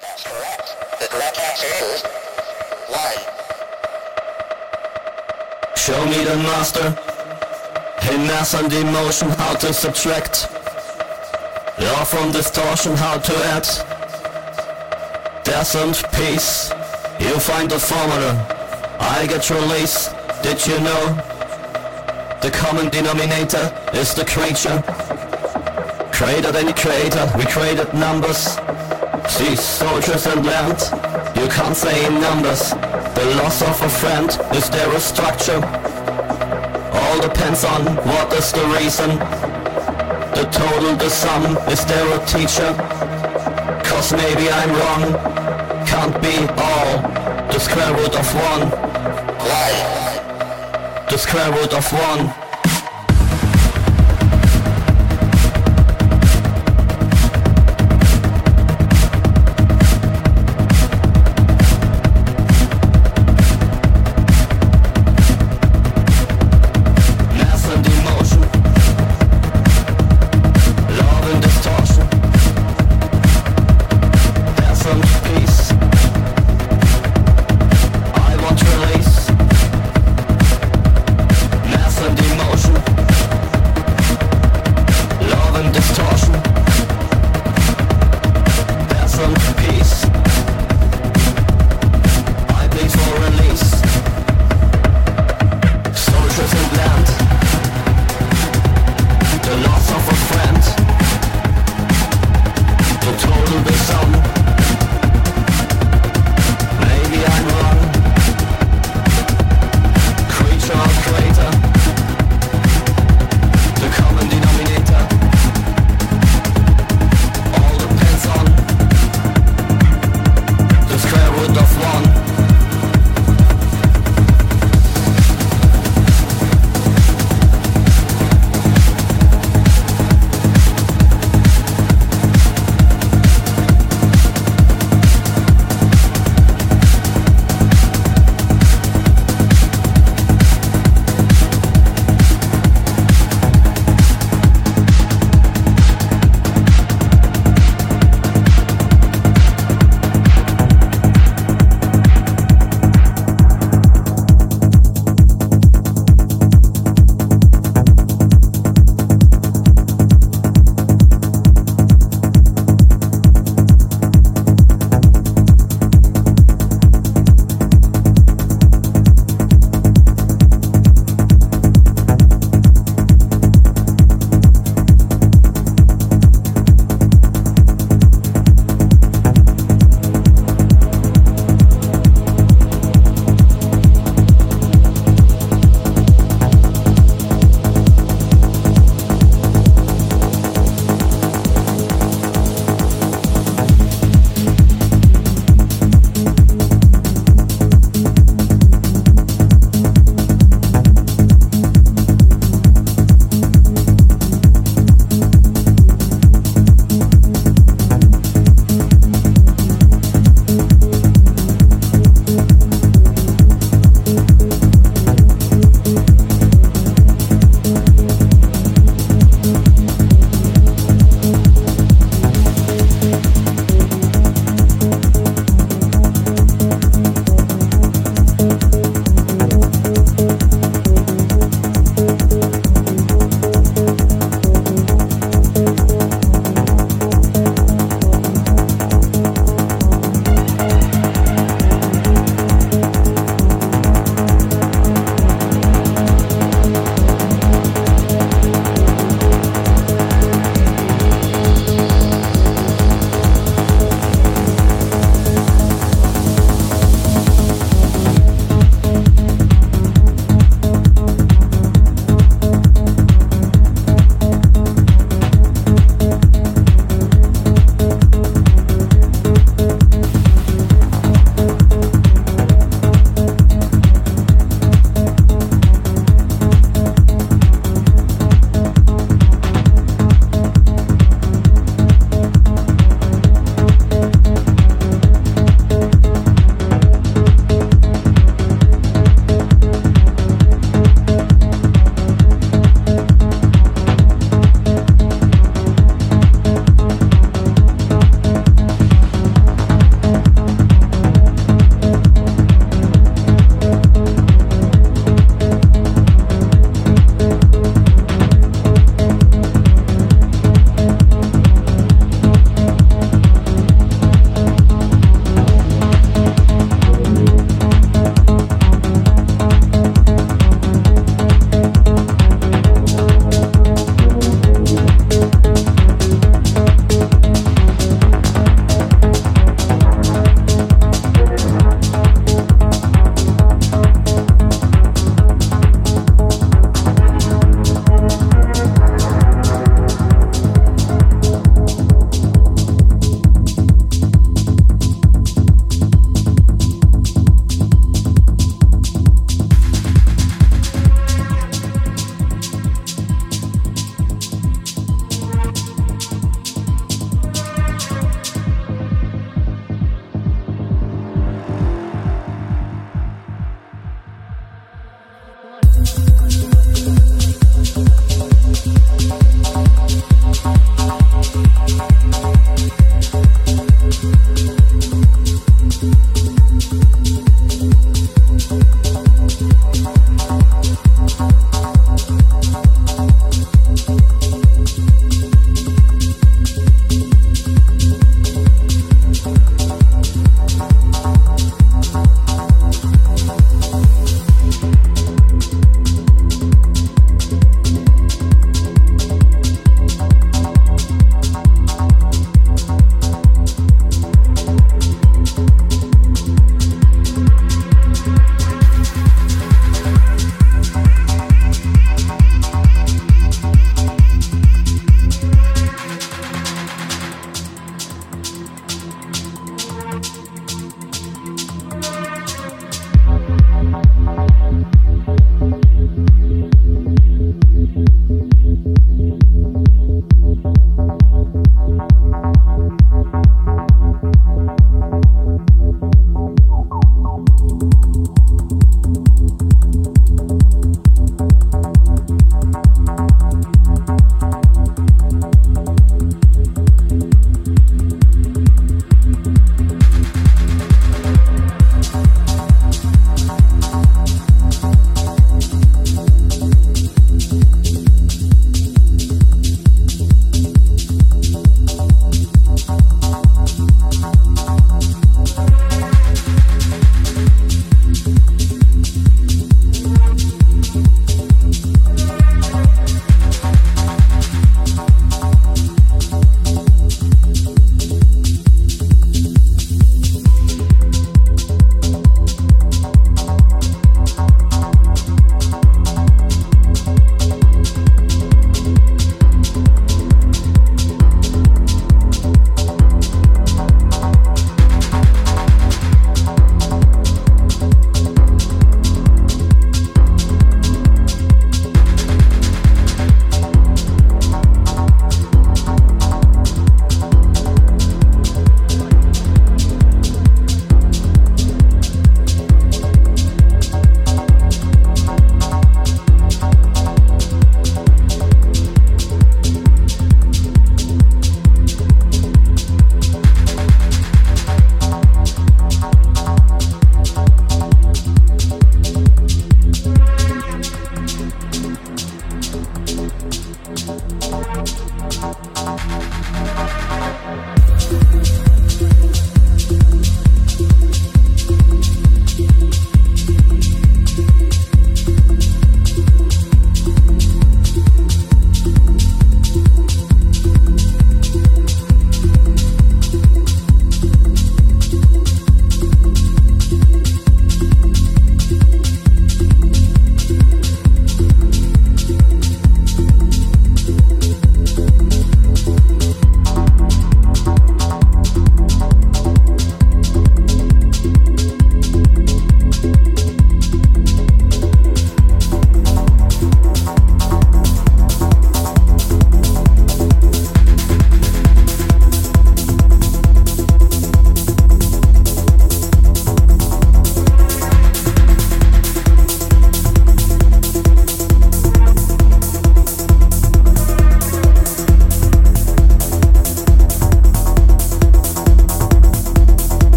That's correct. The correct answer is one. Show me the master. In mass and emotion, how to subtract. Law from distortion, how to add. And peace. You find the formula. I get release. Did you know? The common denominator is the creature. Created any creator, we created numbers. See soldiers and land, you can't say in numbers. The loss of a friend, is there a structure? All depends on what is the reason. The total, the sum, is there a teacher? Cause maybe I'm wrong, can't be all. The square root of one, One. the square root of one.